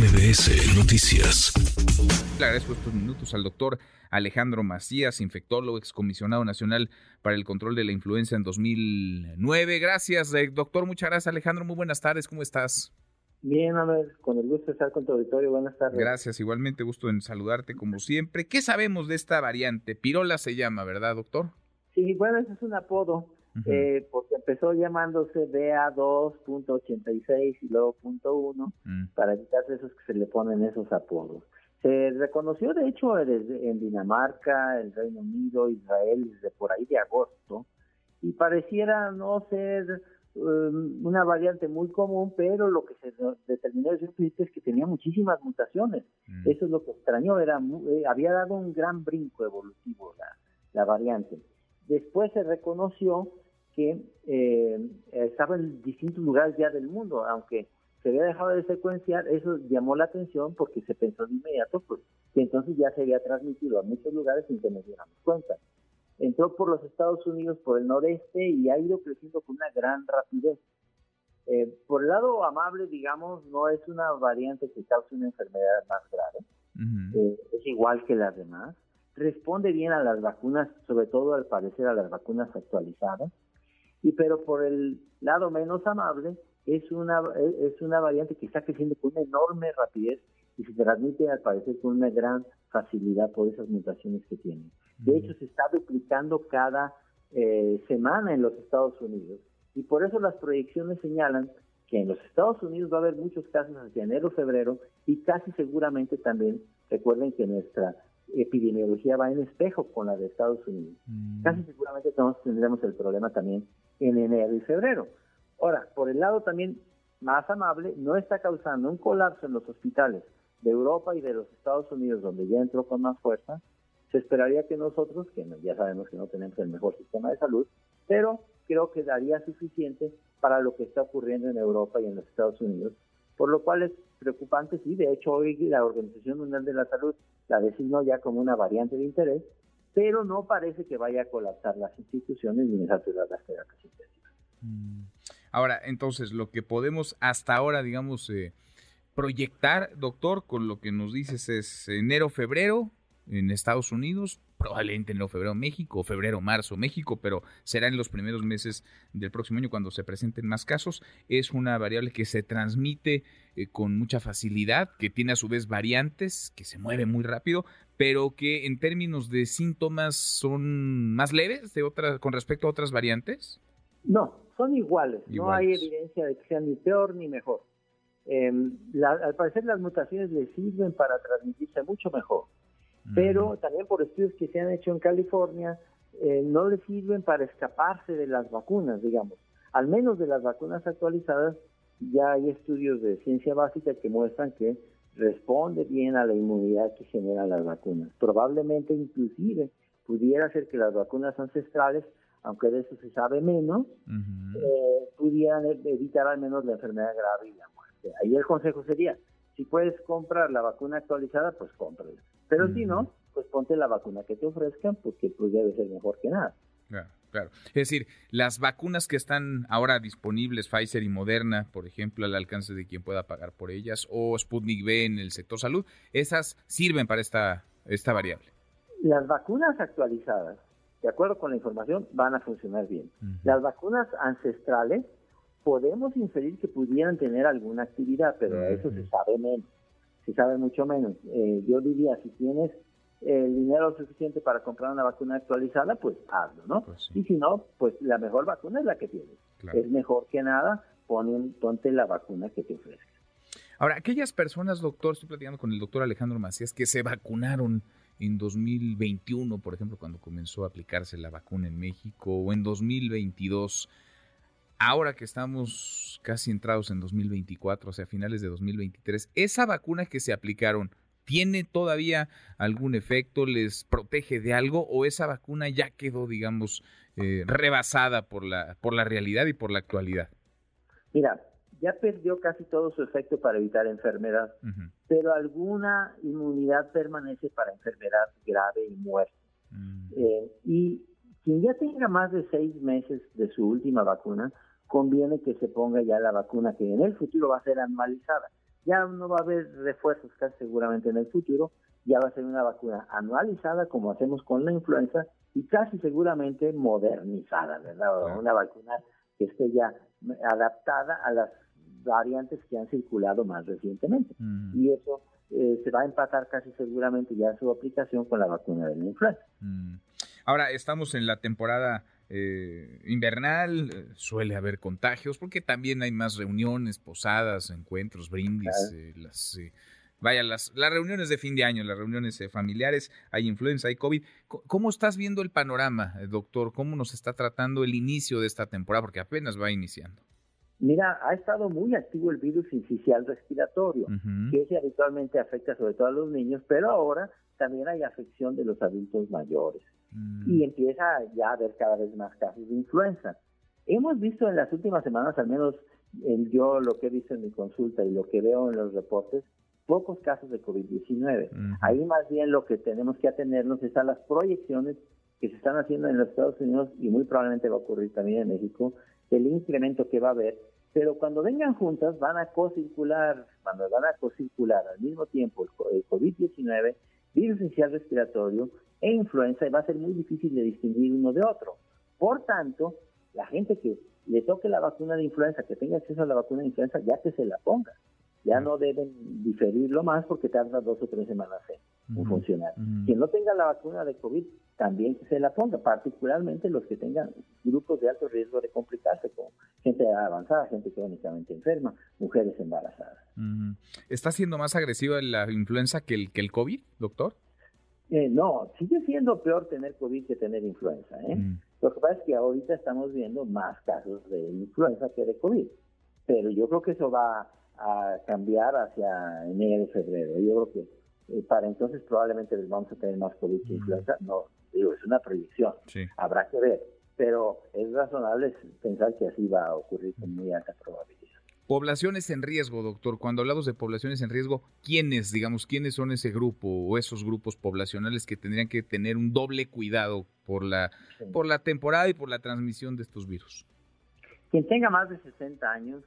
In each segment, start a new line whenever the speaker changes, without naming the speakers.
MBS Noticias.
Le agradezco estos minutos al doctor Alejandro Macías, infectólogo, excomisionado nacional para el control de la influenza en 2009. Gracias, eh, doctor. Muchas gracias, Alejandro. Muy buenas tardes. ¿Cómo estás?
Bien, a ver, con el gusto de estar con tu auditorio. Buenas tardes.
Gracias, igualmente gusto en saludarte como siempre. ¿Qué sabemos de esta variante? Pirola se llama, ¿verdad, doctor?
Sí, bueno, ese es un apodo, eh, porque empezó llamándose BA2.86 y luego punto .1, mm. para evitar esos que se le ponen esos apodos. Se reconoció, de hecho, en Dinamarca, el Reino Unido, Israel, desde por ahí de agosto, y pareciera no ser um, una variante muy común, pero lo que se determinó desde un es que tenía muchísimas mutaciones. Mm. Eso es lo que extrañó, era eh, había dado un gran brinco evolutivo la, la variante. Después se reconoció que eh, estaba en distintos lugares ya del mundo, aunque se había dejado de secuenciar, eso llamó la atención porque se pensó de inmediato pues, que entonces ya se había transmitido a muchos lugares sin que nos diéramos cuenta. Entró por los Estados Unidos, por el noreste y ha ido creciendo con una gran rapidez. Eh, por el lado amable, digamos, no es una variante que cause una enfermedad más grave, eh, es igual que las demás, responde bien a las vacunas, sobre todo al parecer a las vacunas actualizadas, y pero por el lado menos amable, es una, es una variante que está creciendo con una enorme rapidez y se transmite al parecer con una gran facilidad por esas mutaciones que tiene. De hecho, se está duplicando cada eh, semana en los Estados Unidos y por eso las proyecciones señalan que en los Estados Unidos va a haber muchos casos hacia enero, febrero y casi seguramente también, recuerden que nuestra epidemiología va en espejo con la de Estados Unidos. Mm. Casi seguramente tendremos el problema también en enero y febrero. Ahora, por el lado también más amable, no está causando un colapso en los hospitales de Europa y de los Estados Unidos, donde ya entró con más fuerza. Se esperaría que nosotros, que ya sabemos que no tenemos el mejor sistema de salud, pero creo que daría suficiente para lo que está ocurriendo en Europa y en los Estados Unidos, por lo cual es preocupante, sí, de hecho hoy la Organización Mundial de la Salud la designó ya como una variante de interés, pero no parece que vaya a colapsar las instituciones ni saturar las terapias intensivas.
Mm. Ahora, entonces, lo que podemos hasta ahora, digamos, eh, proyectar, doctor, con lo que nos dices es enero, febrero en Estados Unidos, probablemente enero, febrero México, febrero, marzo México, pero será en los primeros meses del próximo año cuando se presenten más casos. Es una variable que se transmite eh, con mucha facilidad, que tiene a su vez variantes, que se mueve muy rápido, pero que en términos de síntomas son más leves de otra, con respecto a otras variantes.
No, son iguales. No hay evidencia de que sean ni peor ni mejor. Em, al parecer las mutaciones le sirven para transmitirse mucho mejor, pero también por estudios que se han hecho en California, eh, no le sirven para escaparse de las vacunas, digamos. Al menos de las vacunas actualizadas, ya hay estudios de ciencia básica que muestran que responde bien a la inmunidad que generan las vacunas. Probablemente inclusive pudiera ser que las vacunas ancestrales aunque de eso se sabe menos, eh, pudieran evitar al menos la enfermedad grave y la muerte. Ahí el consejo sería, si puedes comprar la vacuna actualizada, pues cómprala. Pero si no, pues ponte la vacuna que te ofrezcan, porque pues debe ser mejor que nada.
Claro, claro. Es decir, las vacunas que están ahora disponibles, Pfizer y Moderna, por ejemplo, al alcance de quien pueda pagar por ellas, o Sputnik V en el sector salud, esas sirven para esta, esta variable.
Las vacunas actualizadas de acuerdo con la información, van a funcionar bien. Las vacunas ancestrales podemos inferir que pudieran tener alguna actividad, pero eso se sabe menos, se sabe mucho menos. Eh, yo diría, si tienes el dinero suficiente para comprar una vacuna actualizada, pues hazlo, ¿no? Pues y si no, pues la mejor vacuna es la que tienes. Es mejor que nada, pon, ponte la vacuna que te ofrezca.
Ahora, aquellas personas, doctor, estoy platicando con el doctor Alejandro Macías, que se vacunaron en 2021, por ejemplo, cuando comenzó a aplicarse la vacuna en México, o en 2022, ahora que estamos casi entrados en 2024, o sea, finales de 2023, esa vacuna que se aplicaron, ¿tiene todavía algún efecto? ¿Les protege de algo? ¿O esa vacuna ya quedó, digamos, eh, rebasada por la, por la realidad y por la actualidad?
Mira, ya perdió casi todo su efecto para evitar enfermedad, pero alguna inmunidad permanece para enfermedad grave y muerte. Mm. Eh, y quien ya tenga más de seis meses de su última vacuna, conviene que se ponga ya la vacuna que en el futuro va a ser anualizada. ya no va a haber refuerzos casi seguramente en el futuro, ya va a ser una vacuna anualizada como hacemos con la influenza y casi seguramente modernizada, ¿verdad? Una vacuna que esté ya adaptada a las variantes que han circulado más recientemente. Mm. Y eso eh, se va a empatar casi seguramente ya su aplicación con la vacuna de la influenza. Mm.
Ahora, estamos en la temporada eh, invernal, eh, suele haber contagios, porque también hay más reuniones, posadas, encuentros, brindis, las vaya, las, las reuniones de fin de año, las reuniones familiares, hay influenza, hay COVID. ¿Cómo estás viendo el panorama, doctor? ¿Cómo nos está tratando el inicio de esta temporada? Porque apenas va iniciando.
Mira, ha estado muy activo el virus incisional respiratorio, que ese habitualmente afecta sobre todo a los niños, pero ahora también hay afección de los adultos mayores. Mm. Y empieza ya a haber cada vez más casos de influenza. Hemos visto en las últimas semanas, al menos en yo lo que he visto en mi consulta y lo que veo en los reportes, pocos casos de COVID-19. Ahí más bien lo que tenemos que atenernos es a las proyecciones que se están haciendo en los Estados Unidos y muy probablemente va a ocurrir también en México, el incremento que va a haber pero cuando vengan juntas van a co-circular, cuando van a co-circular al mismo tiempo el COVID-19, virus inicial respiratorio e influenza y va a ser muy difícil de distinguir uno de otro. Por tanto, la gente que le toque la vacuna de influenza, que tenga acceso a la vacuna de influenza, ya que se la ponga. Ya no deben diferirlo más porque tarda dos o tres semanas en, funcionar. Quien no tenga la vacuna de COVID, también que se la ponga, particularmente los que tengan grupos de alto riesgo de complicarse, como gente avanzada, gente crónicamente enferma, mujeres embarazadas.
¿Está siendo más agresiva la influenza que el, que el COVID, doctor?
Eh, no, sigue siendo peor tener COVID que tener influenza. ¿eh? Lo que pasa es que ahorita estamos viendo más casos de influenza que de COVID, pero yo creo que eso va a cambiar hacia enero, febrero. Yo creo que eh, para entonces probablemente vamos a tener más COVID que influenza. No, digo, es una proyección. Habrá que ver. Pero es razonable pensar que así va a ocurrir con muy alta probabilidad.
Poblaciones en riesgo, doctor. Cuando hablamos de poblaciones en riesgo, ¿quiénes, digamos, quiénes son ese grupo o esos grupos poblacionales que tendrían que tener un doble cuidado por la, por la temporada y por la transmisión de estos virus?
Quien tenga más de 60 años,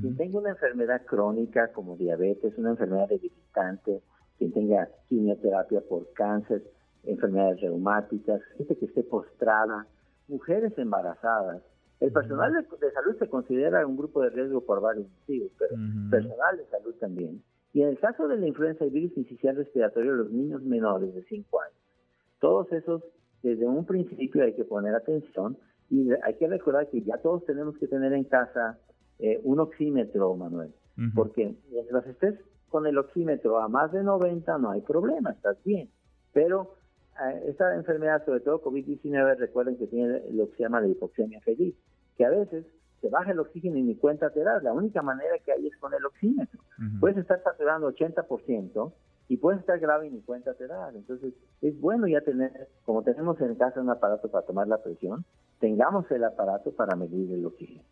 quien tenga una enfermedad crónica como diabetes, una enfermedad debilitante, quien tenga quimioterapia por cáncer, enfermedades reumáticas, gente que esté postrada, mujeres embarazadas. El personal de, salud se considera un grupo de riesgo por varios motivos, pero personal de salud también. Y en el caso de la influenza y virus incisional respiratorio, los niños menores de 5 años. Todos esos, desde un principio hay que poner atención y hay que recordar que ya todos tenemos que tener en casa eh, un oxímetro, Manuel, porque mientras estés con el oxímetro a más de 90 no hay problema, estás bien, pero eh, esta enfermedad, sobre todo COVID-19, recuerden que tiene lo que se llama la hipoxemia feliz, que a veces te baja el oxígeno y ni cuenta te das, la única manera que hay es con el oxímetro. Puedes estar saturando 80%, y puede estar grave y ni cuenta te da. Entonces, es bueno ya tener, como tenemos en casa un aparato para tomar la presión, tengamos el aparato para medir el oxígeno.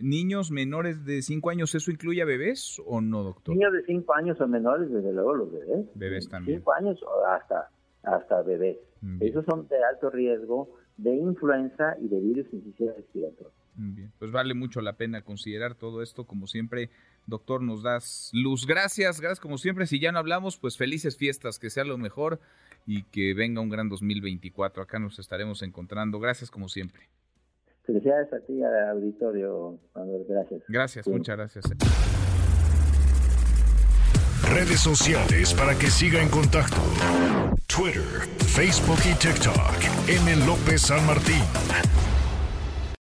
¿Niños menores de 5 años, eso incluye a bebés o no, doctor?
Niños de 5 años o menores, desde luego los bebés.
Bebés también.
5 años o hasta, hasta bebés. Esos son de alto riesgo de influenza y de virus infeccioso respiratorio.
Bien, pues vale mucho la pena considerar todo esto, como siempre, doctor, nos das luz. Gracias, gracias como siempre. Si ya no hablamos, pues felices fiestas, que sea lo mejor y que venga un gran 2024. Acá nos estaremos encontrando. Gracias como siempre.
Felicidades a ti, al auditorio, Gracias.
Gracias, muchas gracias.
Redes sociales para que siga en contacto: Twitter, Facebook y TikTok. M. López San Martín.